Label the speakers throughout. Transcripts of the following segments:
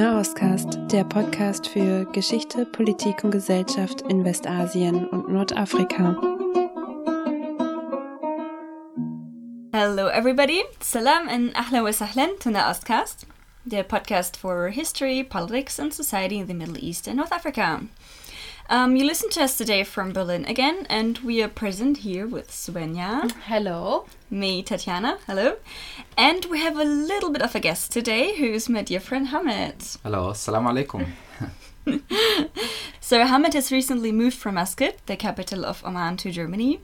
Speaker 1: Nahostcast, der Podcast für Geschichte, Politik und Gesellschaft in Westasien und Nordafrika.
Speaker 2: Hello everybody, salam and ahlan wa sahlan to Nahostcast, the podcast for history, politics and society in the Middle East and North Africa. Um, you listen to us today from Berlin again, and we are present here with Svenja.
Speaker 3: Hello.
Speaker 2: Me, Tatiana. Hello. And we have a little bit of a guest today who's my dear friend Hamid.
Speaker 4: Hello, assalamu alaikum.
Speaker 2: so Hamid has recently moved from Muscat, the capital of Oman, to Germany,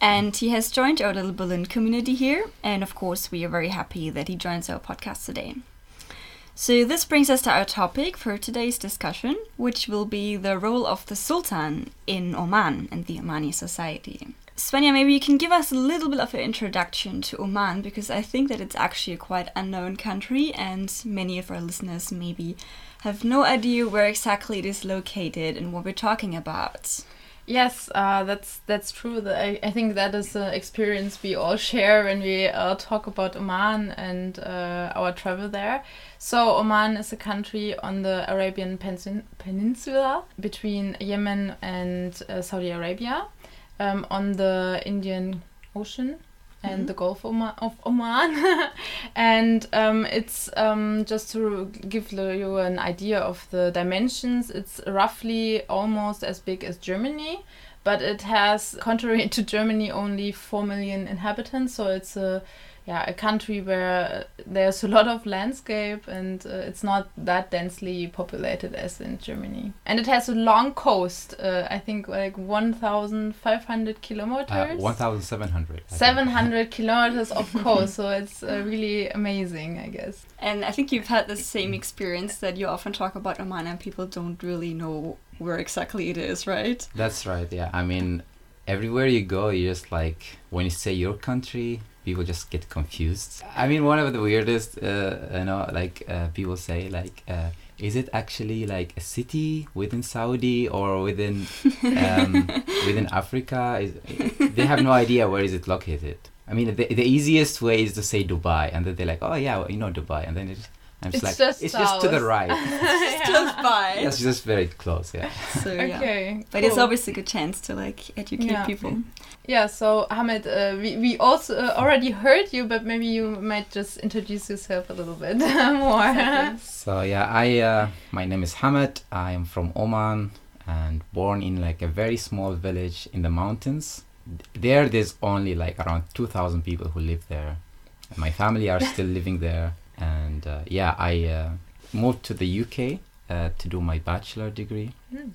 Speaker 2: and he has joined our little Berlin community here. And of course, we are very happy that he joins our podcast today. So, this brings us to our topic for today's discussion, which will be the role of the Sultan in Oman and the Omani society. Svenja, maybe you can give us a little bit of an introduction to Oman because I think that it's actually a quite unknown country, and many of our listeners maybe have no idea where exactly it is located and what we're talking about.
Speaker 3: Yes, uh, that's that's true. I, I think that is an experience we all share when we uh, talk about Oman and uh, our travel there. So Oman is a country on the Arabian Peninsula between Yemen and uh, Saudi Arabia, um, on the Indian Ocean and mm -hmm. the Gulf of Oman. and um, it's um, just to give you an idea of the dimensions, it's roughly almost as big as Germany. But it has, contrary to Germany, only 4 million inhabitants. So it's a yeah a country where there's a lot of landscape and uh, it's not that densely populated as in Germany. And it has a long coast. Uh, I think like 1,500 kilometers.
Speaker 4: Uh, 1,700.
Speaker 3: 700 kilometers of coast. So it's uh, really amazing, I guess.
Speaker 2: And I think you've had the same experience that you often talk about Oman and people don't really know where exactly it is, right?
Speaker 4: That's right. Yeah. I mean, everywhere you go, you just like when you say your country people just get confused. I mean, one of the weirdest, uh, you know, like uh, people say, like, uh, is it actually like a city within Saudi or within um, within Africa? Is, they have no idea where is it located. I mean, the, the easiest way is to say Dubai, and then they're like, oh yeah, well, you know Dubai, and then it's
Speaker 3: I'm just it's like, just
Speaker 4: it's
Speaker 3: south.
Speaker 4: just to the right.
Speaker 2: it's just by.
Speaker 4: It's just very close, yeah.
Speaker 2: So yeah, okay, but cool. it's always a good chance to like educate
Speaker 3: yeah.
Speaker 2: people.
Speaker 3: Yeah. So Hamid, uh, we we also uh, already heard you, but maybe you might just introduce yourself a little bit more.
Speaker 4: Exactly. So yeah, I uh, my name is Hamid. I am from Oman and born in like a very small village in the mountains. There, there's only like around two thousand people who live there. And My family are still living there and uh, yeah, I uh, moved to the UK uh, to do my bachelor degree, mm.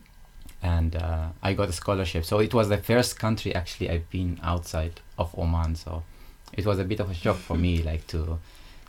Speaker 4: and uh, I got a scholarship. So it was the first country actually I've been outside of Oman. So it was a bit of a shock for me, like to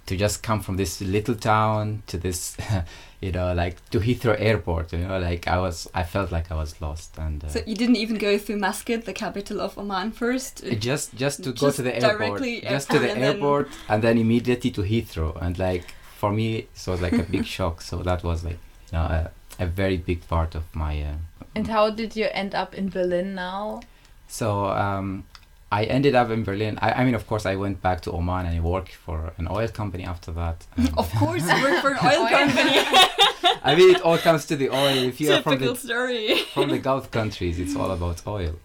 Speaker 4: to just come from this little town to this you know like to heathrow airport you know like i was i felt like i was lost and
Speaker 2: uh, so you didn't even go through muscat the capital of oman first?
Speaker 4: Just just to just go to the airport just to the and airport then and then immediately to heathrow. And like for me it was like a big shock. So that was like you know a, a very big part of my uh,
Speaker 3: and how did you end up in berlin now?
Speaker 4: So um, I ended up in Berlin. I, I, mean, of course, I went back to Oman and I worked for an oil company after that.
Speaker 2: of course, you worked for an oil company.
Speaker 4: I mean, it all comes to the oil. If you
Speaker 2: Typical
Speaker 4: are from the
Speaker 2: story.
Speaker 4: from the Gulf countries, it's all about oil.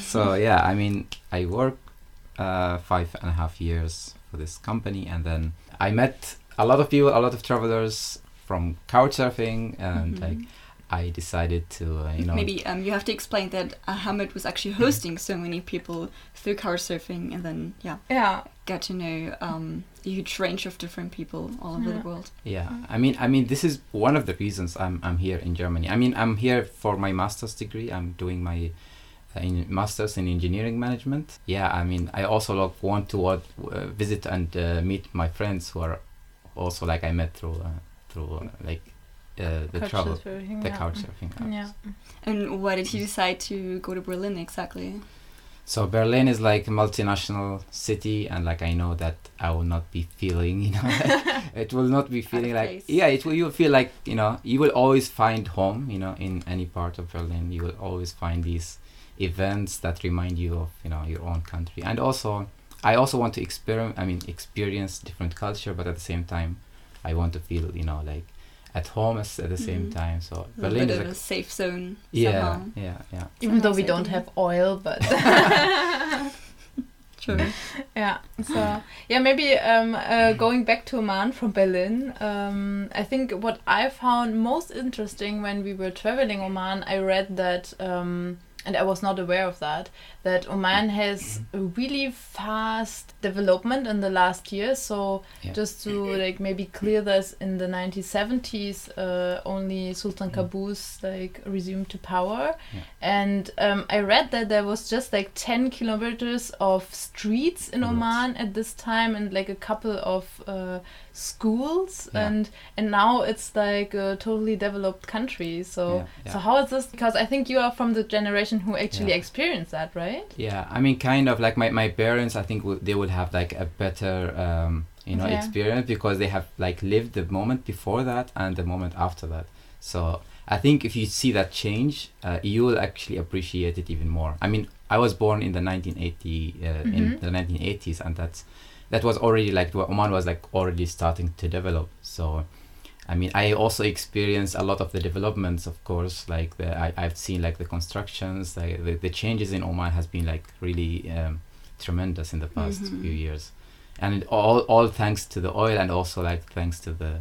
Speaker 4: So yeah, I mean, I worked uh, five and a half years for this company, and then I met a lot of people, a lot of travelers from couchsurfing, and mm-hmm. like I decided to, uh, you know.
Speaker 2: Maybe um, you have to explain that Hamid was actually hosting so many people through couchsurfing, and then yeah,
Speaker 3: yeah,
Speaker 2: get to know um, a huge range of different people all over
Speaker 3: yeah.
Speaker 2: the world.
Speaker 4: Yeah, I mean, I mean, this is one of the reasons I'm I'm here in Germany. I mean, I'm here for my master's degree. I'm doing my uh, in master's in engineering management. Yeah, I mean, I also like, want to uh, visit and uh, meet my friends who are also like I met through uh, through like uh, the
Speaker 3: couch
Speaker 4: travel,
Speaker 3: surfing,
Speaker 4: the
Speaker 3: yeah.
Speaker 4: couch surfing. Apps.
Speaker 3: Yeah.
Speaker 2: And why did you decide to go to Berlin exactly?
Speaker 4: So Berlin is like a multinational city, and like I know that I will not be feeling, you know, like, it will not be feeling like
Speaker 2: place.
Speaker 4: yeah, it will. You will feel like you know, you will always find home, you know, in any part of Berlin. You will always find these events that remind you of you know your own country, and also I also want to experiment. I mean, experience different culture, but at the same time, I want to feel you know like at home as- at the same
Speaker 2: Mhm.
Speaker 4: time. So
Speaker 2: A
Speaker 4: Berlin
Speaker 2: bit
Speaker 4: is
Speaker 2: of
Speaker 4: a
Speaker 2: a safe zone.
Speaker 4: yeah,
Speaker 2: somehow.
Speaker 4: yeah, yeah.
Speaker 3: Even though we don't
Speaker 2: idea.
Speaker 3: have oil, but
Speaker 2: True.
Speaker 3: yeah. So yeah, maybe um, uh, going back to Oman from Berlin. Um, I think what I found most interesting when we were traveling Oman, I read that. Um, and I was not aware of that. That Oman has a really fast development in the last year. So
Speaker 4: Yeah.
Speaker 3: just to like maybe clear this, in the 1970s, uh, only Sultan Qaboos like resumed to power,
Speaker 4: Yeah.
Speaker 3: and um, I read that there was just like 10 kilometers of streets in Oman at this time, and like a couple of uh, schools,
Speaker 4: Yeah.
Speaker 3: and and now it's like a totally developed country. So
Speaker 4: Yeah, yeah.
Speaker 3: so how is this? Because I think you are from the generation who actually experienced that, right?
Speaker 4: Yeah, I mean, kind of like my, my parents. I think w- they would have like a better, um, you know, experience because they have like lived the moment before that and the moment after that. So I think if you see that change, uh, you will actually appreciate it even more. I mean, I was born in the 1980 uh, in
Speaker 3: Mhm.
Speaker 4: the 1980s, and that's that was already like Oman was like already starting to develop. So. I mean, I also experienced a lot of the developments, of course. Like the, I, I've seen like the constructions, like the, the changes in Oman has been like really um, tremendous in the past
Speaker 2: Mhm.
Speaker 4: few years, and all all thanks to the oil and also like thanks to the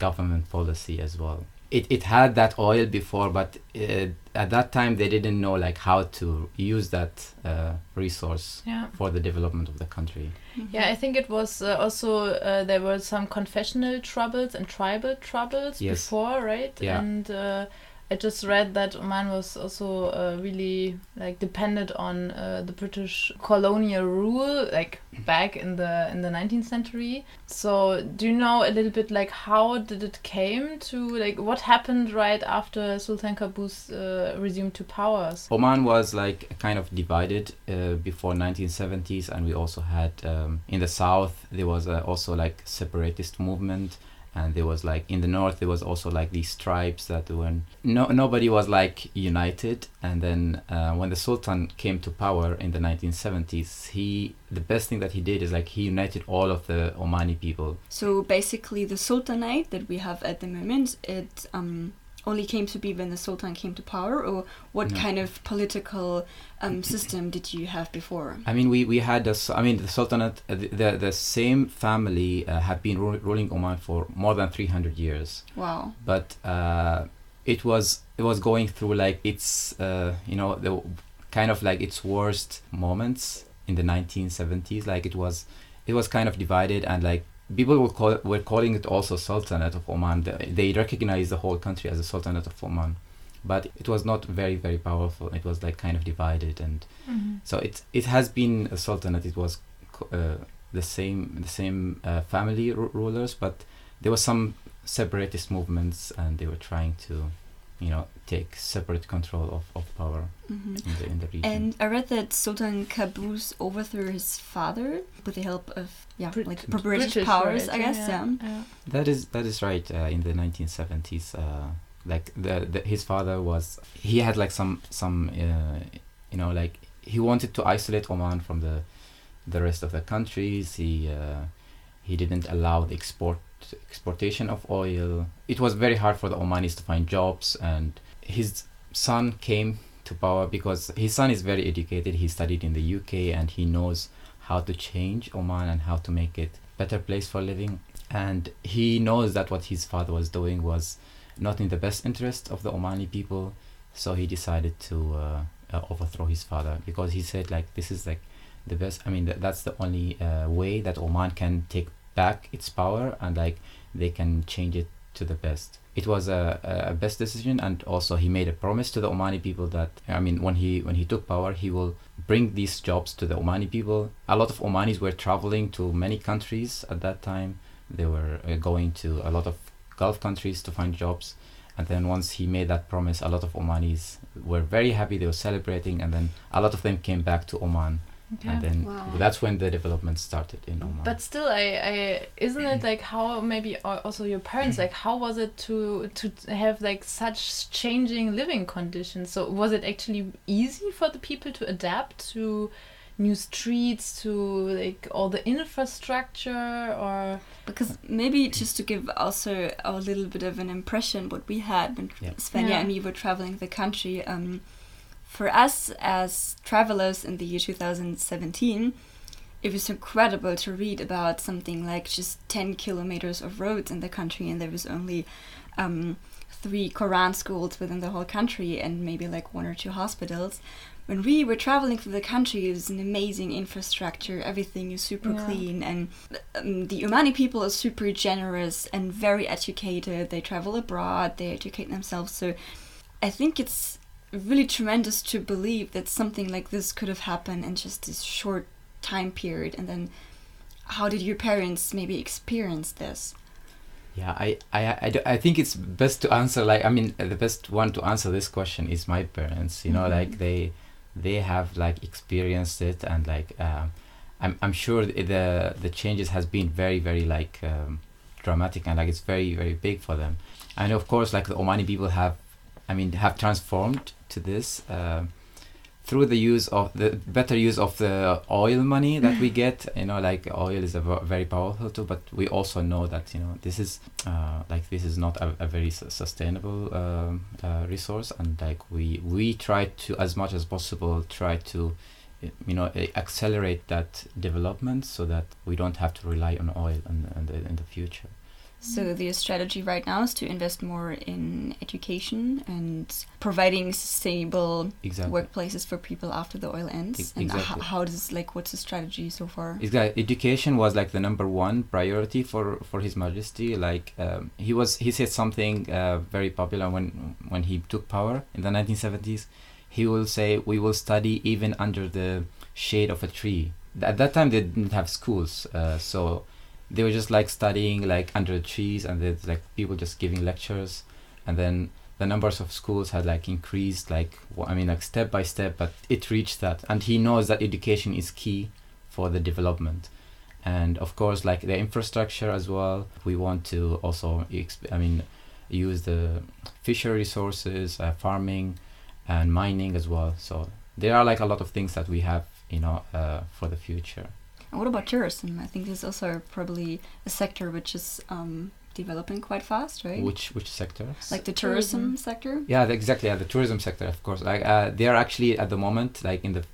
Speaker 4: government policy as well. It it had that oil before, but uh, at that time they didn't know like how to use that uh, resource
Speaker 3: Yeah.
Speaker 4: for the development of the country.
Speaker 3: Yeah, I think it was uh, also uh, there were some confessional troubles and tribal troubles
Speaker 4: Yes.
Speaker 3: before, right?
Speaker 4: Yeah.
Speaker 3: And uh, I just read that Oman was also uh, really like dependent on uh, the British colonial rule, like back in the in the 19th century. So, do you know a little bit like how did it came to like what happened right after Sultan Qaboos uh, resumed to powers?
Speaker 4: Oman was like kind of divided uh, before 1970s, and we also had um, in the south there was uh, also like separatist movement, and there was like in the north there was also like these tribes that were no nobody was like united. And then uh, when the Sultan came to power in the 1970s, he the best thing that he did is like he united all of the Omani people.
Speaker 2: So basically, the Sultanate that we have at the moment, it um, only came to be when the Sultan came to power, or what
Speaker 4: No.
Speaker 2: kind of political um, system did you have before?
Speaker 4: I mean, we, we had the I mean the Sultanate uh, the, the the same family uh, have been ru- ruling Oman for more than 300 years.
Speaker 2: Wow.
Speaker 4: but uh, it was it was going through like its uh, you know the kind of like its worst moments in the 1970s like it was it was kind of divided and like people were, call, were calling it also sultanate of oman. They, recognized the whole country as a sultanate of oman but it was not very very powerful. It was like kind of divided and so it it has been a sultanate. It was uh, the same the same uh, family ru- rulers but there were some separatist movements and they were trying to you know take separate control of, of power
Speaker 2: hmm
Speaker 4: in the in the region
Speaker 2: And I read that Sultan Qaboos overthrew his father with the help of yeah,
Speaker 3: Brit-
Speaker 2: like British, powers, I guess. Yeah.
Speaker 3: yeah.
Speaker 4: that is that is right uh, in the 1970s uh, like the, the his father was he had like some some uh, you know like he wanted to isolate Oman from the the rest of the countries he uh, he didn't allow the export exportation of oil. It was very hard for the Omanis to find jobs and his son came to power because his son is very educated. He studied in the UK and he knows how to change Oman and how to make it better place for living. And he knows that what his father was doing was not in the best interest of the Omani people so he decided to uh, uh, overthrow his father because he said like this is like the best I mean th- that's the only uh, way that Oman can take back its power and like they can change it to the best. It was a, a best decision and also he made a promise to the Omani people that I mean when he when he took power he will bring these jobs to the Omani people. A lot of Omanis were traveling to many countries at that time. They were uh, going to a lot of Gulf countries to find jobs. And then once he made that promise a lot of Omanis were very happy. They were celebrating and then a lot of them came back to Oman
Speaker 3: Okay.
Speaker 4: and then
Speaker 2: Wow.
Speaker 4: that's when the development started in Oman
Speaker 3: But still, I, I isn't it like how maybe also your parents like how was it to to have like such changing living conditions? So was it actually easy for the people to adapt to new streets to like all the infrastructure or
Speaker 2: because maybe just to give also a little bit of an impression what we had when
Speaker 4: Yeah.
Speaker 2: Svenja
Speaker 3: Yeah.
Speaker 2: and me were traveling the country. Um, for us as travelers in the year 2017, it was incredible to read about something like just 10 kilometers of roads in the country, and there was only um, three Quran schools within the whole country, and maybe like one or two hospitals. When we were traveling through the country, it was an amazing infrastructure. Everything is super
Speaker 3: Yeah.
Speaker 2: clean, and um, the Omani people are super generous and very educated. They travel abroad, they educate themselves. So I think it's really tremendous to believe that something like this could have happened in just this short time period. And then, how did your parents maybe experience this?
Speaker 4: Yeah, I, I, I, I think it's best to answer like I mean the best one to answer this question is my parents. You know,
Speaker 2: Mhm.
Speaker 4: like they they have like experienced it and like um, I'm I'm sure the the changes has been very very like um, dramatic and like it's very very big for them. And of course, like the Omani people have, I mean, have transformed to this. um through the use of the better use of the oil money that we get you know like oil is a very powerful tool but we also know that you know this is uh, like this is not a, a very sustainable um, uh, resource and like we we try to as much as possible try to uh, you know uh, accelerate that development so that we don't have to rely on oil in, in, the, in the future
Speaker 2: So the strategy right now is to invest more in education and providing sustainable
Speaker 4: exactly
Speaker 2: workplaces for people after the oil ends.
Speaker 4: E-
Speaker 2: and
Speaker 4: exactly.
Speaker 2: h- how does like what's the strategy so far?
Speaker 4: Exactly. Education was like the number one priority for for His Majesty. Like um, he was, he said something uh, very popular when when he took power in the 1970s. He will say, "We will study even under the shade of a tree." At that time, they didn't have schools, uh, so they were just like studying like under the trees, and there's like people just giving lectures, and then the numbers of schools had like increased like i mean like step by step, but it reached that, and he knows that education is key for the development. And of course like the infrastructure as well. We want to also i mean use the fishery resources uh, farming and mining as well. So there are like a lot of things that we have you know uh, for the future
Speaker 2: And what about tourism? I think this is also probably a sector which is um, developing quite fast, right?
Speaker 4: which which sector
Speaker 2: like the tourism,
Speaker 3: Tourism.
Speaker 2: sector.
Speaker 4: yeah the- exactly yeah the tourism sector of course like uh, they are actually at the moment like in the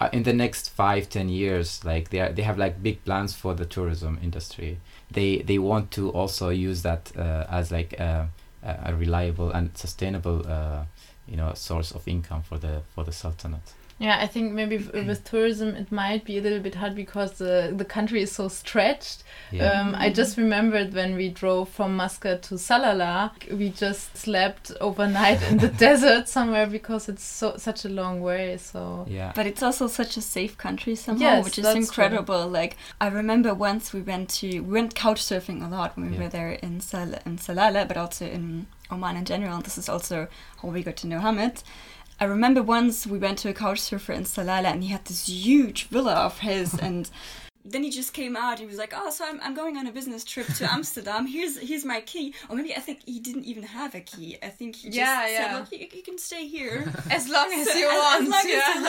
Speaker 4: uh, in the next five ten years like they are, they have like big plans for the tourism industry they they want to also use that uh, as like a, a reliable and sustainable uh, you know source of income for the for the sultanate
Speaker 3: Yeah, I think maybe with tourism it might be a little bit hard because the the country is so stretched.
Speaker 4: yeah
Speaker 3: Um, I just remembered when we drove from Muscat to Salalah, we just slept overnight in the desert somewhere because it's so such a long way. So
Speaker 4: yeah
Speaker 2: But it's also such a safe country somehow,
Speaker 3: Yes,
Speaker 2: which is
Speaker 3: that's
Speaker 2: incredible. Like I remember once we went to we went couch surfing a lot when we
Speaker 4: Yeah.
Speaker 2: were there in Sal in Salalah, but also in Oman in general. This is also how we got to know Hamid. I remember once we went to a couch surfer in Salalah, and he had this huge villa of his, and then he just came out. He was like, "Oh, so I'm, I'm going on a business trip to Amsterdam. Here's here's my key." Or maybe I think he didn't even have a key. I think he just
Speaker 3: Yeah,
Speaker 2: said,
Speaker 3: yeah.
Speaker 2: "Look, you, you can stay here."
Speaker 3: as long as
Speaker 2: So,
Speaker 3: you
Speaker 2: as,
Speaker 3: want,
Speaker 2: as long
Speaker 3: yeah.
Speaker 2: as you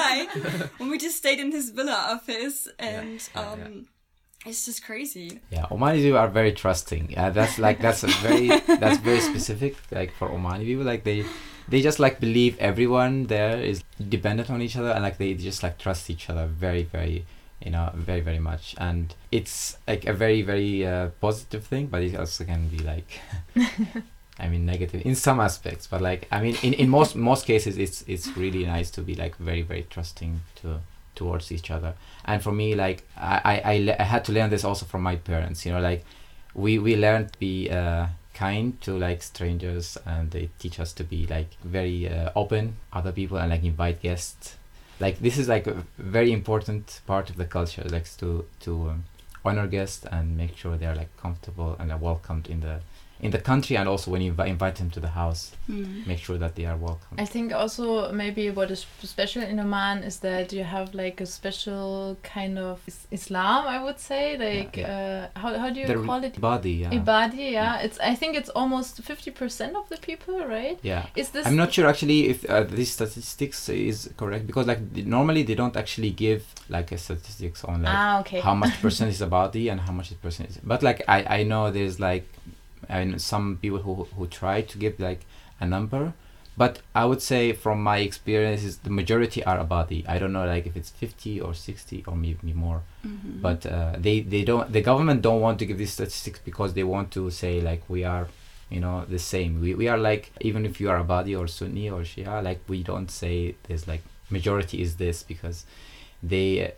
Speaker 2: like. When we just stayed in his villa office, and
Speaker 4: yeah,
Speaker 2: um,
Speaker 4: yeah.
Speaker 2: it's just crazy.
Speaker 4: Yeah, Omani people are very trusting. Yeah, that's like that's a very that's very specific. Like for Omani people, like they they just like believe everyone there is dependent on each other, and like they just like trust each other very very you know very very much. And it's like a very very uh, positive thing, but it also can be like. I mean negative in some aspects, but like I mean in, in most most cases it's it's really nice to be like very very trusting to towards each other and for me like I, I, I, le- I had to learn this also from my parents you know like we we learned to be uh, kind to like strangers and they teach us to be like very uh, open other people and like invite guests. Like this is like a very important part of the culture like to to um, honor guests and make sure they're like comfortable and are welcomed in the in the country and also when you invi- invite them to the house
Speaker 2: Mm.
Speaker 4: make sure that they are welcome
Speaker 3: I think also maybe what is special in Oman is that you have like a special kind of is- Islam, I would say. Like, Uh, how, how do you
Speaker 4: The
Speaker 3: call it?
Speaker 4: body yeah
Speaker 3: Ibadi, yeah. It's I think it's almost fifty percent of the people, right?
Speaker 4: yeah
Speaker 3: Is this?
Speaker 4: I'm not sure actually if uh, these statistics is correct because like th- normally they don't actually give like a statistics on like
Speaker 3: ah, okay.
Speaker 4: how much percent is Ibadi and how much is percent is but like I, I know there's like I know some people who who try to give like a number. But I would say from my experiences the majority are Ibadi I don't know like if it's 50 or 60 or maybe more.
Speaker 2: Mhm.
Speaker 4: but uh, they they don't the government don't want to give these statistics because they want to say like we are you know the same. We, we are like even if you are Ibadi or Sunni or Shia like we don't say there's like majority is this because they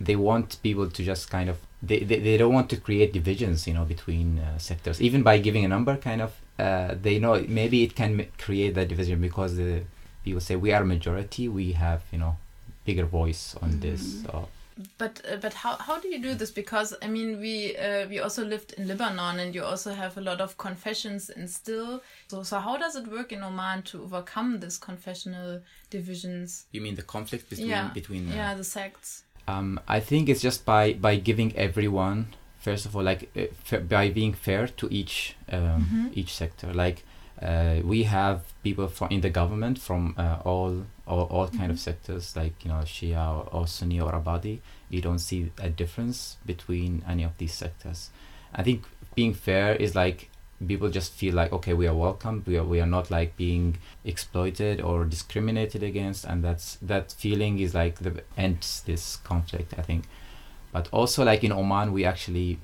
Speaker 4: they want people to just kind of they, they, they don't want to create divisions you know between uh, sectors even by giving a number kind of uh, they know maybe it can m- create that division because the people say we are a majority we have you know bigger voice on this
Speaker 2: Mhm.
Speaker 4: so
Speaker 3: But uh, but how how do you do this? Because I mean we uh, we also lived in Lebanon and you also have a lot of confessions and still. So so how does it work in Oman to overcome this confessional divisions?
Speaker 4: you mean the conflict between
Speaker 3: Yeah.
Speaker 4: between uh,
Speaker 3: Yeah, the sects.
Speaker 4: Um i think it's just by by giving everyone first of all like uh, fa- by being fair to each um,
Speaker 3: Mhm.
Speaker 4: each sector like uh, we have people from in the government from uh, all all, all kind of
Speaker 3: Mhm.
Speaker 4: sectors like you know shia or, or sunni or ibadi you don't see a difference between any of these sectors i think being fair is like people just feel like okay we are welcome we are we are not like being exploited or discriminated against and that's that feeling is like the ends this conflict i think. But also like in oman we actually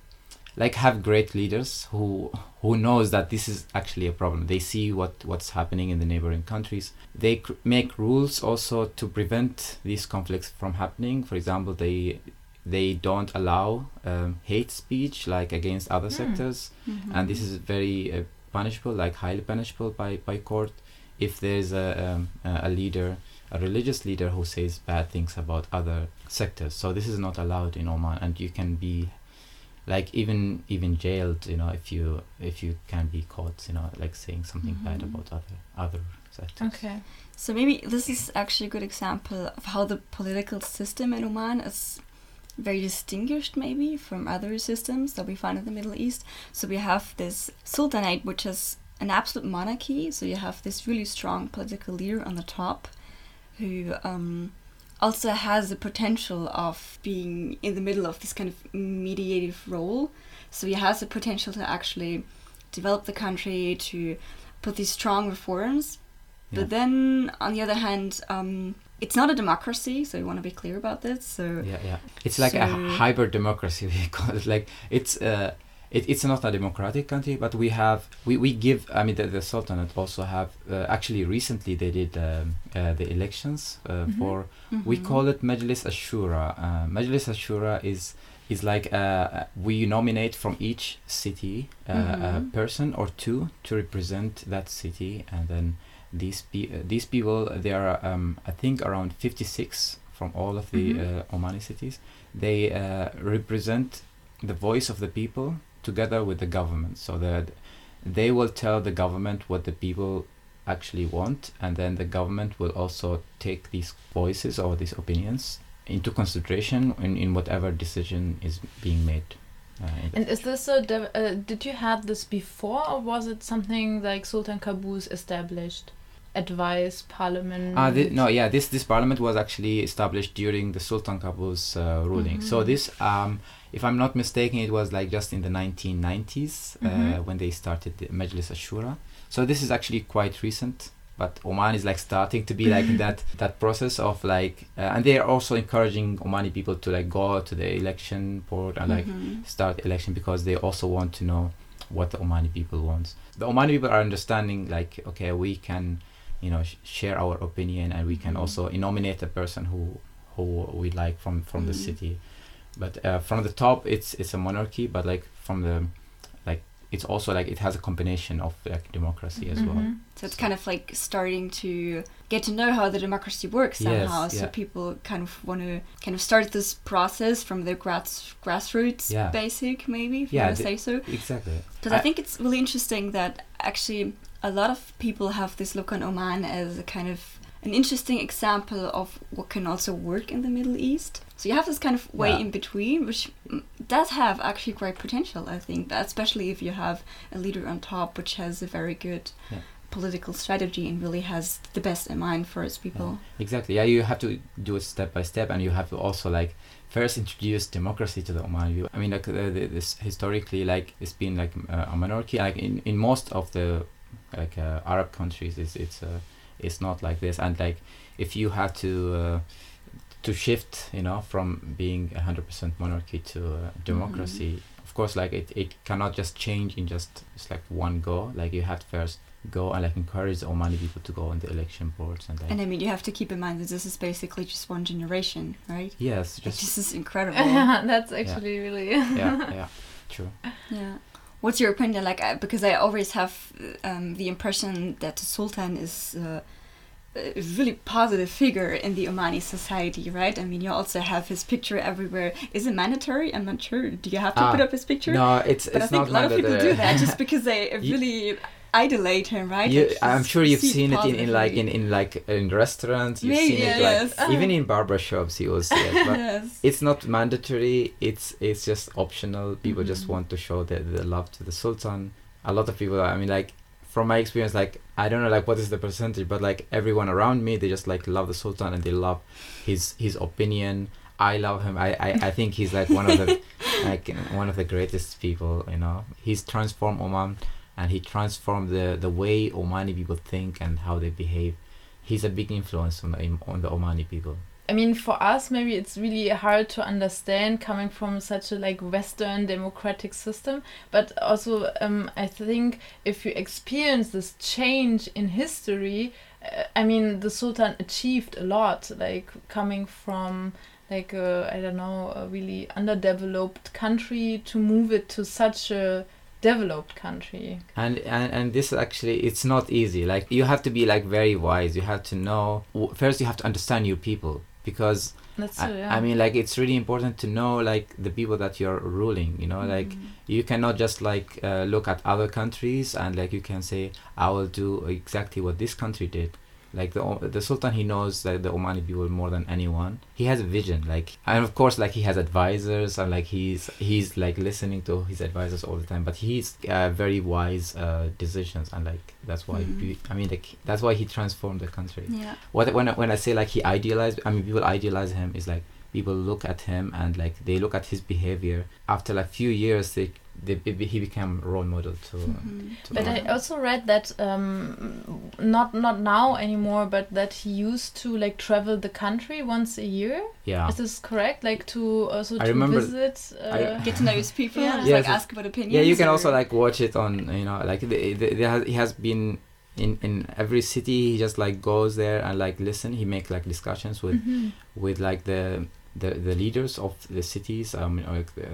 Speaker 4: like have great leaders who who knows that this is actually a problem. They see what what's happening in the neighboring countries. They cr- make rules also to prevent these conflicts from happening. For example they they don't allow um, hate speech like against other
Speaker 3: Hmm.
Speaker 4: sectors
Speaker 2: Mhm.
Speaker 4: and this is very uh, punishable like highly punishable by by court if there's a um, a leader a religious leader who says bad things about other sectors so this is not allowed in Oman and you can be like even even jailed you know if you if you can be caught you know like saying something bad
Speaker 2: Mhm.
Speaker 4: about other other sectors
Speaker 3: Okay.
Speaker 2: So maybe this is actually a good example of how the political system in Oman is very distinguished maybe from other systems that we find in the Middle East. So we have this sultanate which is an absolute monarchy, so you have this really strong political leader on the top who um, also has the potential of being in the middle of this kind of mediative role. So he has the potential to actually develop the country, to put these strong reforms.
Speaker 4: Yeah.
Speaker 2: But then, on the other hand, um, it's not a democracy, so we want to be clear about this. So
Speaker 4: yeah yeah it's like a hybrid democracy we call it like it's uh it, it's not a democratic country but we have we, we give i mean the, the sultanate also have uh, actually recently they did um, uh, the elections uh,
Speaker 3: Mhm.
Speaker 4: for we
Speaker 2: Mhm.
Speaker 4: call it Majlis Ashura. Uh, Majlis Ashura is is like uh, we nominate from each city uh, a
Speaker 2: Mhm.
Speaker 4: person or two to represent that city, and then these pe- uh, these people they are um, I think around 56 from all of the
Speaker 3: Mhm.
Speaker 4: uh, Omani cities. They uh, represent the voice of the people together with the government, so that they will tell the government what the people actually want and then the government will also take these voices or these opinions into consideration in, in whatever decision is being made uh,
Speaker 3: And is this a de- uh, did you have this before or was it something like Sultan Qaboos established? Advice, parliament.
Speaker 4: Ah, thi- no, yeah, this this parliament was actually established during the Sultan Qaboos uh, ruling. So
Speaker 3: Mhm.
Speaker 4: this, um, if I'm not mistaken, it was like just in the 1990s uh,
Speaker 3: Mhm.
Speaker 4: when they started the Majlis Ashura. So this is actually quite recent. But Oman is like starting to be like that that process of like, uh, and they are also encouraging Omani people to like go to the election board and like
Speaker 2: Mhm.
Speaker 4: start election because they also want to know what the Omani people want. The Omani people are understanding like okay we can you know sh- share our opinion and we can
Speaker 2: Mhm.
Speaker 4: also nominate a person who who we like from from the
Speaker 2: Mhm.
Speaker 4: city. But uh, from the top it's it's a monarchy but like from the like it's also like it has a combination of like democracy as well.
Speaker 3: Mhm.
Speaker 2: So it's kind of like starting to get to know how the democracy works somehow.
Speaker 4: Yes,
Speaker 2: So people kind of want to kind of start this process from the grass grassroots
Speaker 4: Yeah.
Speaker 2: basic, maybe if you
Speaker 4: Yeah,
Speaker 2: want to
Speaker 4: the-
Speaker 2: say so.
Speaker 4: Exactly.
Speaker 2: Because I, think it's really interesting that actually a lot of people have this look on Oman as a kind of an interesting example of what can also work in the Middle East. So you have this kind of way
Speaker 4: Yeah.
Speaker 2: in between, which does have actually great potential, I think, especially if you have a leader on top which has a very good
Speaker 4: Yeah.
Speaker 2: political strategy and really has the best in mind for its people.
Speaker 4: Exactly. Yeah, you have to do it step by step, and you have to also like first introduce democracy to the people. I mean, like uh, this historically, like it's been like uh, a monarchy. Like in, in most of the like uh, Arab countries, it's it's uh, it's not like this. And like if you have to uh, to shift, you know, from being a hundred percent monarchy to uh, democracy, of course, like it, it cannot just change in just it's like one go. Like you have to first go and like encourage the Omani people to go on the election boards and like
Speaker 2: And I mean, you have to keep in mind that this is basically just one generation, right?
Speaker 4: Yes,
Speaker 2: Like,
Speaker 4: just
Speaker 2: this is incredible.
Speaker 3: yeah, that's actually really.
Speaker 4: yeah, yeah, true.
Speaker 2: Yeah. What's your opinion? Like, I, because I always have um, the impression that the Sultan is uh, a really positive figure in the Omani society, right? I mean, you also have his picture everywhere. Is it mandatory? I'm not sure. Do you have to
Speaker 4: Ah,
Speaker 2: put up his picture?
Speaker 4: No, it's
Speaker 2: but I think
Speaker 4: not
Speaker 2: a lot of people do that just because they really idolate him, right?
Speaker 4: You,
Speaker 2: Like,
Speaker 4: I'm sure you've seen it in, in like in, in like in restaurants. You've
Speaker 2: Maybe,
Speaker 4: seen it
Speaker 2: yes.
Speaker 4: like even in barber shops. You will see it, but
Speaker 2: yes.
Speaker 4: it's not mandatory. It's it's just optional. People just
Speaker 2: Mhm.
Speaker 4: want to show the, the love to the Sultan. A lot of people. I mean, like from my experience, like I don't know, like what is the percentage, but like everyone around me, they just like love the Sultan and they love his his opinion. I love him. I, I, I think he's like one of the like one of the greatest people. You know, he's transformed Oman, and he transformed the the way Omani people think and how they behave. He's a big influence on the on the Omani people.
Speaker 3: I mean, for us, maybe it's really hard to understand coming from such a like Western democratic system. But also, um, I think if you experience this change in history, uh, I mean, the Sultan achieved a lot, like coming from like I don't know, a really underdeveloped country to move it to such a developed country.
Speaker 4: and and and this actually it's not easy like you have to be like very wise you have to know first you have to understand your people because
Speaker 3: That's
Speaker 4: I,
Speaker 3: true, yeah.
Speaker 4: I mean like it's really important to know like the people that you're ruling you know like
Speaker 2: Mm.
Speaker 4: you cannot just like uh, look at other countries and like you can say i will do exactly what this country did like the the sultan he knows like the omani people more than anyone he has a vision like and of course like he has advisors and like he's he's like listening to his advisors all the time but he's uh, very wise uh, decisions and like that's why
Speaker 2: Mhm.
Speaker 4: he- i mean like that's why he transformed the country
Speaker 2: Yeah.
Speaker 4: what when I, when I say like he idealized I mean people idealize him is like people look at him and like they look at his behavior after like few years they, they, be- he became a role model to,
Speaker 2: Mhm.
Speaker 4: to
Speaker 3: But I also read that um, not not now anymore, but that he used to like travel the country once a year.
Speaker 4: yeah
Speaker 3: Is this correct? Like to also
Speaker 4: I
Speaker 3: to
Speaker 4: remember-
Speaker 3: visit. Uh,
Speaker 4: I-
Speaker 2: Get to know his people
Speaker 3: Yeah.
Speaker 2: and just,
Speaker 4: Yes,
Speaker 2: like
Speaker 4: it's-
Speaker 2: ask about opinions.
Speaker 4: yeah you can
Speaker 2: or-
Speaker 4: also like watch it on you know like the, the, there has, he has been in in every city he just like goes there and like listen he make like discussions with
Speaker 3: mhm.
Speaker 4: with like the the, the leaders of the cities um you like the,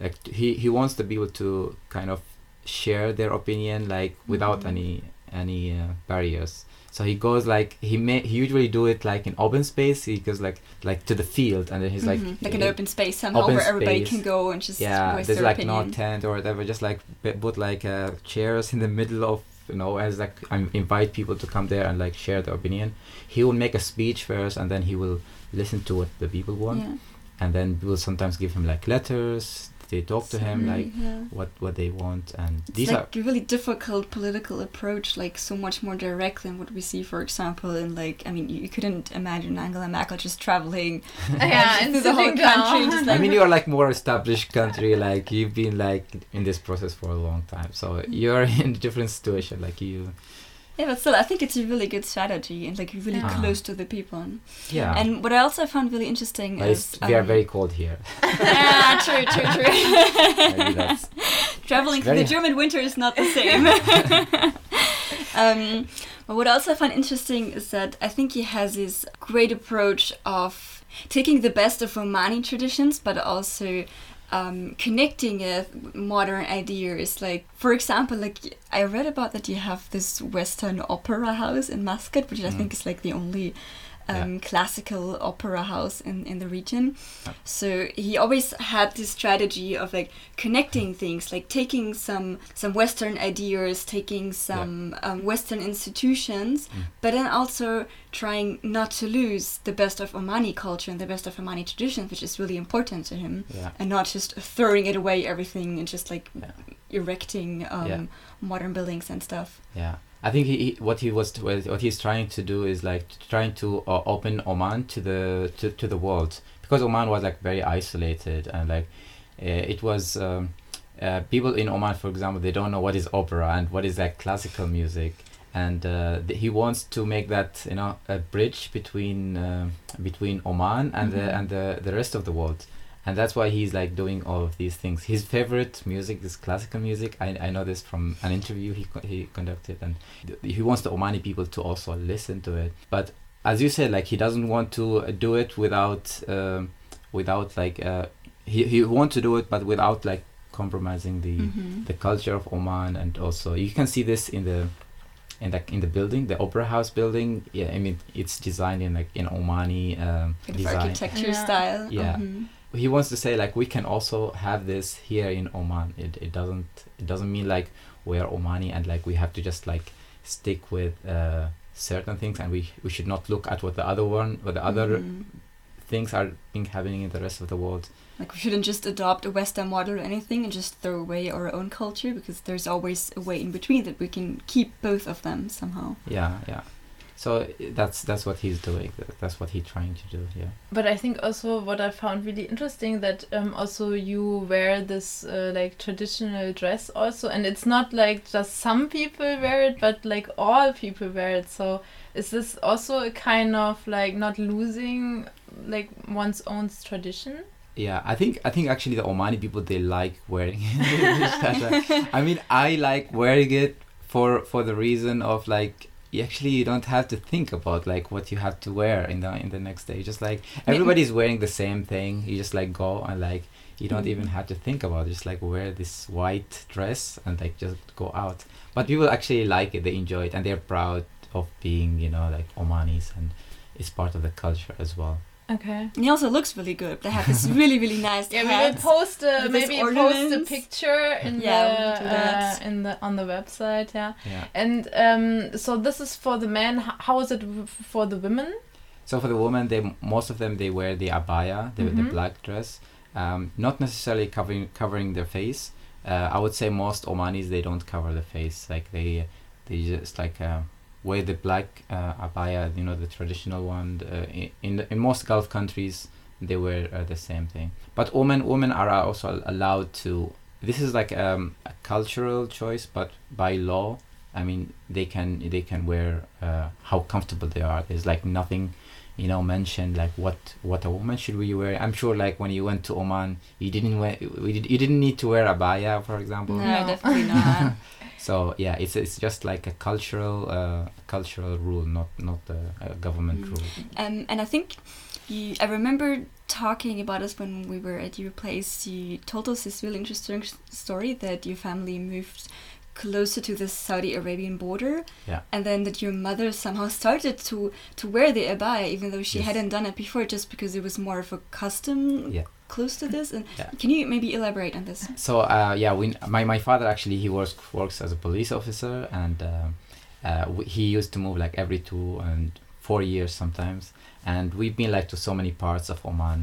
Speaker 4: like he he wants the people to kind of share their opinion like without
Speaker 2: Mhm.
Speaker 4: any any uh, barriers so he goes like he may he usually do it like in open space he goes like like to the field and then he's like
Speaker 2: Mhm. like an open space somehow
Speaker 4: open
Speaker 2: where everybody
Speaker 4: space.
Speaker 2: can go and just
Speaker 4: yeah
Speaker 2: voice
Speaker 4: there's
Speaker 2: their
Speaker 4: like
Speaker 2: opinion.
Speaker 4: no tent or whatever just like put like uh, chairs in the middle of you know as like um, invite people to come there and like share their opinion he will make a speech first and then he will listen to what the people want
Speaker 2: Yeah.
Speaker 4: and then people sometimes give him like letters they talk to him like
Speaker 2: yeah.
Speaker 4: what what they want and
Speaker 2: It's
Speaker 4: these are
Speaker 2: like a really difficult political approach, like so much more direct than what we see, for example, in like I mean, you, you couldn't imagine Angela Merkel just traveling
Speaker 3: yeah, and
Speaker 2: through the whole country,
Speaker 3: down.
Speaker 2: just
Speaker 4: I mean, you are like more established country. Like you've been like in this process for a long time, so mm. you're in a different situation. Like you,
Speaker 2: yeah, but still, I think it's a really good strategy and like really
Speaker 3: Yeah.
Speaker 2: close to the people.
Speaker 4: yeah.
Speaker 2: And what I also found really interesting
Speaker 4: but
Speaker 2: is
Speaker 4: it's, we are
Speaker 2: um,
Speaker 4: very cold here.
Speaker 2: yeah, true, true, true. Traveling through the German winter is not the same. um, but what I also find interesting is that I think he has this great approach of taking the best of Omani traditions, but also um, connecting it modern ideas. Like, for example, like I read about that you have this Western opera house in Muscat, which I
Speaker 4: Mm.
Speaker 2: think is like the only
Speaker 4: Yeah.
Speaker 2: um, classical opera house in, in the region.
Speaker 4: Yeah.
Speaker 2: So he always had this strategy of like connecting things, like taking some some Western ideas, taking some um, Western institutions,
Speaker 4: Mm.
Speaker 2: but then also trying not to lose the best of Omani culture and the best of Omani traditions, which is really important to him,
Speaker 4: Yeah.
Speaker 2: and not just throwing it away everything and just like
Speaker 4: Yeah.
Speaker 2: erecting um,
Speaker 4: Yeah.
Speaker 2: modern buildings and stuff.
Speaker 4: Yeah, I think he, what he was what he's trying to do is like trying to uh, open Oman to the to, to the world because Oman was like very isolated and like uh, it was um, uh, people in Oman, for example, they don't know what is opera and what is like classical music, and uh, th- he wants to make that you know a bridge between uh, between Oman and
Speaker 2: Mhm.
Speaker 4: the and the the rest of the world. And that's why he's like doing all of these things. His favorite music is classical music. I, I know this from an interview he he conducted, and he wants the Omani people to also listen to it. But as you said, like he doesn't want to uh, do it without um, without like uh, he he wants to do it, but without like compromising the
Speaker 2: Mhm.
Speaker 4: the culture of Oman, and also you can see this in the in the in the building, the opera house building. Yeah, I mean it's designed in like in Omani um,
Speaker 2: Kind
Speaker 4: design.
Speaker 2: architecture
Speaker 3: Yeah.
Speaker 2: style.
Speaker 4: Yeah.
Speaker 2: Mhm.
Speaker 4: He wants to say like we can also have this here in Oman. It it doesn't it doesn't mean like we are Omani and like we have to just like stick with uh, certain things and we we should not look at what the other one what the other
Speaker 2: Mhm.
Speaker 4: things are being happening in the rest of the world.
Speaker 2: Like we shouldn't just adopt a Western model or anything and just throw away our own culture because there's always a way in between that we can keep both of them somehow.
Speaker 4: Yeah, yeah. So that's that's what he's doing. That's what he's trying to do. Yeah.
Speaker 3: But I think also what I found really interesting that um, also you wear this uh, like traditional dress also, and it's not like just some people wear it, but like all people wear it. So is this also a kind of like not losing like one's own tradition?
Speaker 4: Yeah, I think I think actually the Omani people they like wearing it. I mean, I like wearing it for for the reason of like you actually you don't have to think about like what you have to wear in the in the next day. Just like everybody's wearing the same thing. You just like go and like you don't mm-hmm. even have to think about it. Just like wear this white dress and like just go out. But people actually like it. They enjoy it and they're proud of being you know like Omanis and it's part of the culture as well.
Speaker 3: Okay.
Speaker 2: And he also looks really good. They have this really, really nice
Speaker 3: Yeah, we will post a,
Speaker 2: with this
Speaker 3: maybe post a picture in
Speaker 2: Yeah,
Speaker 3: the uh, in the on the website. Yeah.
Speaker 4: Yeah.
Speaker 3: And um, so this is for the men. How is it for the women?
Speaker 4: So for the women, they most of them they wear the abaya, the, the
Speaker 3: Mhm.
Speaker 4: black dress, um, not necessarily covering covering their face. Uh, I would say most Omanis they don't cover the face, like they they just like uh, wear the black uh, abaya, you know, the traditional one. Uh, i- in the, in most Gulf countries, they wear uh, the same thing. But women women are also allowed to. This is like um, a cultural choice, but by law, I mean they can they can wear uh, how comfortable they are. There's like nothing you know mentioned like what what a woman should we wear i'm sure like when you went to oman you didn't wear we did, you didn't need to wear abaya for example
Speaker 2: No,
Speaker 3: No.
Speaker 2: definitely not.
Speaker 4: so yeah it's it's just like a cultural uh, cultural rule not not a, a government
Speaker 2: Mm.
Speaker 4: rule
Speaker 2: Um, and I think you, I remember talking about us when we were at your place. You told us this really interesting story that your family moved closer to the Saudi Arabian border,
Speaker 4: Yeah.
Speaker 2: and then that your mother somehow started to to wear the abaya, even though she
Speaker 4: Yes.
Speaker 2: hadn't done it before, just because it was more of a custom
Speaker 4: Yeah.
Speaker 2: close to this. And
Speaker 4: Yeah.
Speaker 2: can you maybe elaborate on this?
Speaker 4: so uh, yeah we my, my father actually he works works as a police officer and um uh, he used to move like every two and four years sometimes and we've been like to so many parts of Oman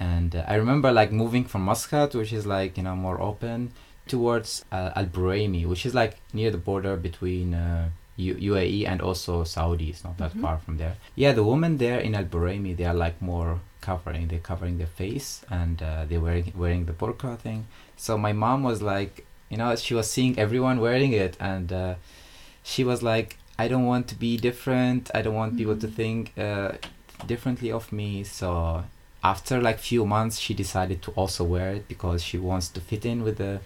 Speaker 4: and uh, I remember like moving from Muscat which is like you know more open towards uh, Al Buraimi which is like near the border between uh, U- UAE and also Saudi. It's not that
Speaker 2: Mhm.
Speaker 4: far from there. Yeah the women there in Al Buraimi they are like more covering they're covering their face and uh, they're wearing wearing the burqa thing. So my mom was like you know she was seeing everyone wearing it and uh, she was like i don't want to be different. I don't want people to
Speaker 2: Mhm.
Speaker 4: think uh, differently of me. So after like few months she decided to also wear it because she wants to fit in with the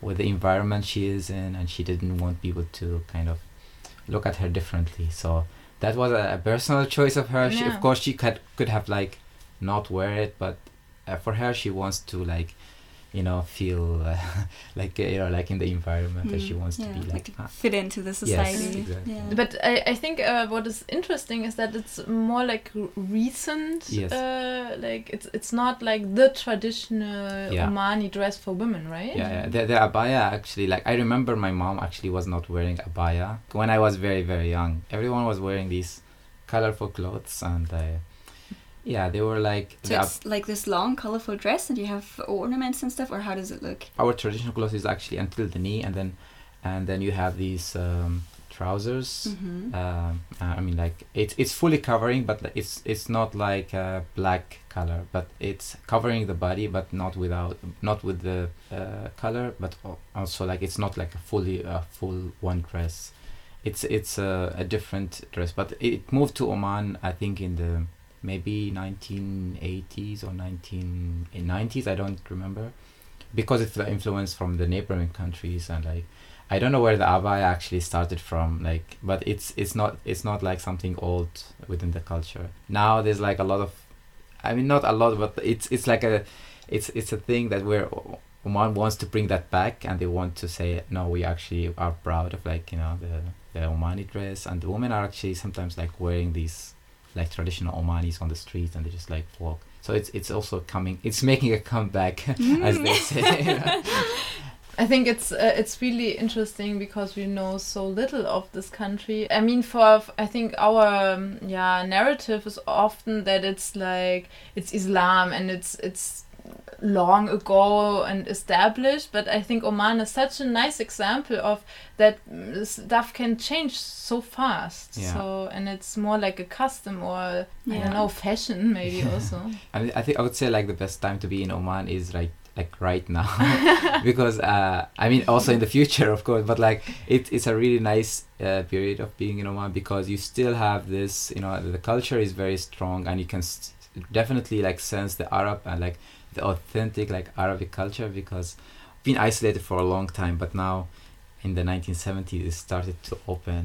Speaker 4: with the environment she is in and she didn't want people to kind of look at her differently. So that was a, a personal choice of her. She, of course she could could have like not wear it but uh, for her she wants to like you know feel uh, like uh, you know like in the environment that she
Speaker 2: Mm,
Speaker 4: wants
Speaker 2: yeah,
Speaker 4: to be like,
Speaker 2: to
Speaker 4: ah,
Speaker 2: fit into the society.
Speaker 4: yes, exactly.
Speaker 2: Yeah.
Speaker 3: But I, I think uh, what is interesting is that it's more like recent.
Speaker 4: Yes.
Speaker 3: Uh, like it's it's not like the traditional
Speaker 4: Yeah.
Speaker 3: Omani dress for women, right?
Speaker 4: yeah, yeah. The, the abaya actually like i remember my mom actually was not wearing abaya when i was very very young everyone was wearing these colorful clothes and uh, yeah they were like
Speaker 2: So
Speaker 4: the
Speaker 2: it's like this long, colorful dress, and you have ornaments and stuff, or how does it look?
Speaker 4: our traditional clothes is actually until the knee and then and then you have these um, trousers
Speaker 2: Mm-hmm.
Speaker 4: um, uh, I mean, like it's it's fully covering, but it's it's not like a black color, but it's covering the body, but not without not with the uh, color, but also like it's not like a fully uh, full one dress. It's it's a, a different dress, but it moved to Oman, I think, in the maybe 1980s or 1990s. Eh, I don't remember, because of the influence from the neighboring countries and like I don't know where the abaya actually started from, like, but it's it's not it's not like something old within the culture. Now there's like a lot of, I mean, not a lot, but it's it's like a, it's it's a thing that where O- Oman wants to bring that back, and they want to say no, we actually are proud of like you know the the Omani dress, and the women are actually sometimes like wearing these like traditional Omanis on the street, and they just like walk. So it's it's also coming, it's making a comeback, as they say.
Speaker 3: I think it's uh, it's really interesting because we know so little of this country. I mean, for I think our um, yeah narrative is often that it's like it's Islam and it's it's long ago and established. But I think Oman is such a nice example of that mm, stuff can change so fast.
Speaker 4: Yeah.
Speaker 3: So and it's more like a custom or I don't know fashion maybe also.
Speaker 4: I, mean, I think I would say like the best time to be in Oman is like like right now because uh, I mean also in the future of course but like it, it's a really nice uh, period of being in Oman because you still have this you know the culture is very strong and you can s definitely like sense the Arab and like the authentic like Arabic culture because been isolated for a long time but now in the 1970s it started to open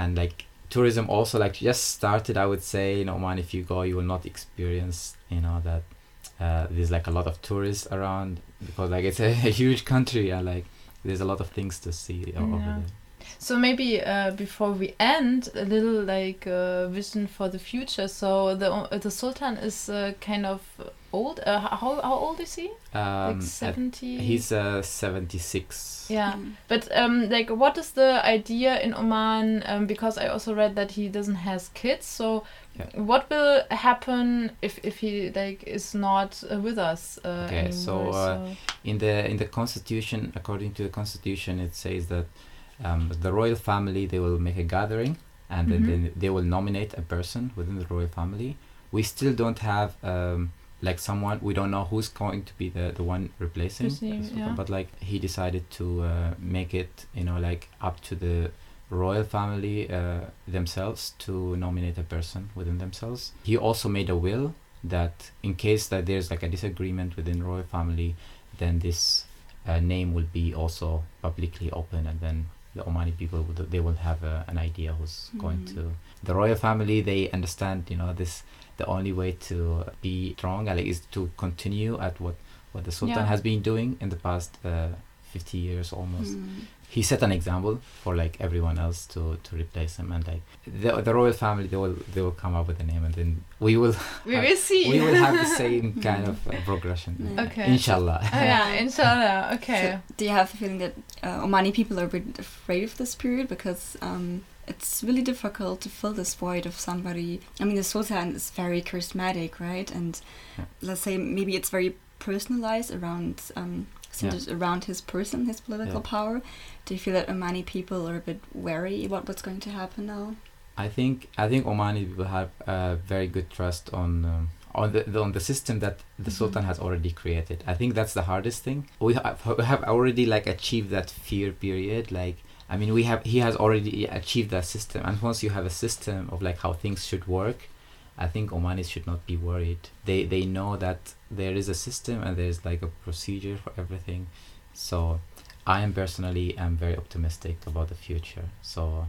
Speaker 4: and like tourism also like just started I would say in Oman if you go you will not experience you know that uh, there's like a lot of tourists around because like it's a, a huge country and like there's a lot of things to see o- over there.
Speaker 3: So maybe uh, before we end, a little like uh, vision for the future. So the uh, the Sultan is uh, kind of old. Uh, how how old is he?
Speaker 4: Um,
Speaker 3: like seventy.
Speaker 4: he's uh, 76.
Speaker 3: yeah.
Speaker 2: Mm.
Speaker 3: But um, like, what is the idea in Oman? Um, because I also read that he doesn't has kids. So,
Speaker 4: Yeah.
Speaker 3: what will happen if if he like is not uh, with us uh,
Speaker 4: Okay, so,
Speaker 3: anymore?
Speaker 4: uh, In the in the constitution, according to the constitution, it says that um, the royal family they will make a gathering and
Speaker 3: Mhm.
Speaker 4: then, they will nominate a person within the royal family. We still don't have um, like someone we don't know who's going to be the, the one replacing.
Speaker 3: Replacing,
Speaker 4: the sultan,
Speaker 3: yeah.
Speaker 4: But like he decided to uh, make it you know like up to the royal family uh, themselves to nominate a person within themselves. He also made a will that in case that there's like a disagreement within royal family, then this uh, name will be also publicly open, and then the Omani people they will have a, an idea who's going
Speaker 2: Mhm.
Speaker 4: to the royal family. They understand, you know, this the only way to be strong like, is to continue at what what the sultan
Speaker 3: Yeah.
Speaker 4: has been doing in the past uh, 50 years almost
Speaker 2: Mm.
Speaker 4: He set an example for like everyone else to to replace him and like the, the royal family they will they will come up with a name and then we will
Speaker 3: we will see.
Speaker 4: we will have the same kind of uh, progression
Speaker 2: Yeah.
Speaker 3: Okay.
Speaker 4: inshallah
Speaker 3: Oh, yeah, inshallah. Okay.
Speaker 2: So, do you have the feeling that uh, Omani people are a bit afraid of this period because um, it's really difficult to fill this void of somebody? I mean, the Sultan is very charismatic, right? And
Speaker 4: Yeah.
Speaker 2: let's say maybe it's very personalized around um, centered around his person, his political
Speaker 4: Yeah.
Speaker 2: power. Do you feel that Omani people are a bit wary about what's going to happen now?
Speaker 4: I think I think Omani people have uh, very good trust on um, on the, the on the system that the
Speaker 2: Mhm.
Speaker 4: Sultan has already created. I think that's the hardest thing. We have, we have already like achieved that fear period. Like I mean, we have he has already achieved that system, and once you have a system of like how things should work, I think Omanis should not be worried. They they know that there is a system and there's like a procedure for everything. So I am personally am very optimistic about the future. So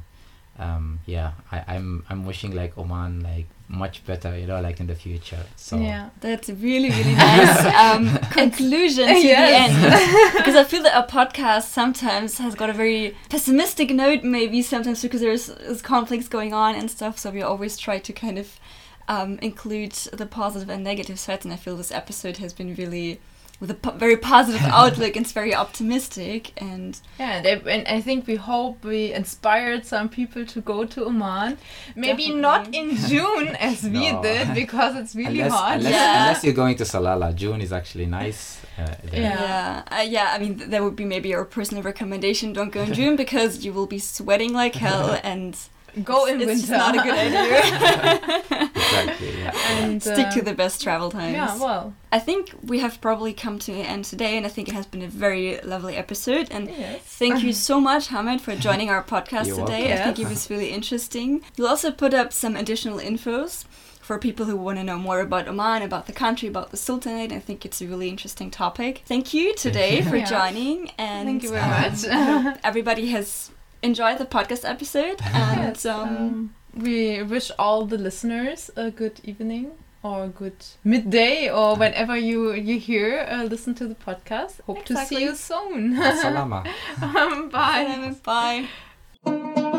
Speaker 4: um, yeah, I, I'm I'm wishing like Oman like much better, you know, like in the future. So
Speaker 3: yeah.
Speaker 2: That's really, really nice um, conclusion to
Speaker 3: Yes.
Speaker 2: the end. because I feel that our podcast sometimes has got a very pessimistic note, maybe sometimes because there's, there's conflicts going on and stuff. So we always try to kind of um, include the positive and negative sides. And I feel this episode has been really with a po- very positive outlook. It's very optimistic and
Speaker 3: Yeah, they, and I think we hope we inspired some people to go to Oman. Maybe not in June as we did because it's really
Speaker 4: unless,
Speaker 3: hot.
Speaker 4: unless,
Speaker 2: Yeah.
Speaker 4: unless you're going to Salalah, June is actually nice. Uh.
Speaker 3: Yeah.
Speaker 2: yeah, uh, yeah. I mean, th- that would be maybe our personal recommendation. Don't go in June because you will be sweating like hell and
Speaker 3: Go in
Speaker 2: it's
Speaker 3: winter.
Speaker 2: just not a good idea.
Speaker 4: Exactly. Yeah.
Speaker 3: and
Speaker 2: Stick to
Speaker 3: uh,
Speaker 2: the best travel times.
Speaker 3: Yeah, well,
Speaker 2: I think we have probably come to an end today, and I think it has been a very lovely episode. And
Speaker 3: yes.
Speaker 2: thank you so much, Hamid, for joining our podcast
Speaker 4: You're
Speaker 2: today.
Speaker 3: welcome.
Speaker 2: I think it was really interesting. We'll also put up some additional infos for people who want to know more about Oman, about the country, about the Sultanate. I think it's a really interesting topic. Thank you today for
Speaker 3: Yeah.
Speaker 2: joining, and
Speaker 3: Thank you very
Speaker 2: um,
Speaker 3: much.
Speaker 2: I hope everybody has enjoyed the podcast episode, and
Speaker 3: Yes,
Speaker 2: um,
Speaker 3: um, we wish all the listeners a good evening or good midday or whenever you you hear uh, listen to the podcast. Hope to see you soon.
Speaker 4: Salama.
Speaker 3: um, bye.
Speaker 2: bye.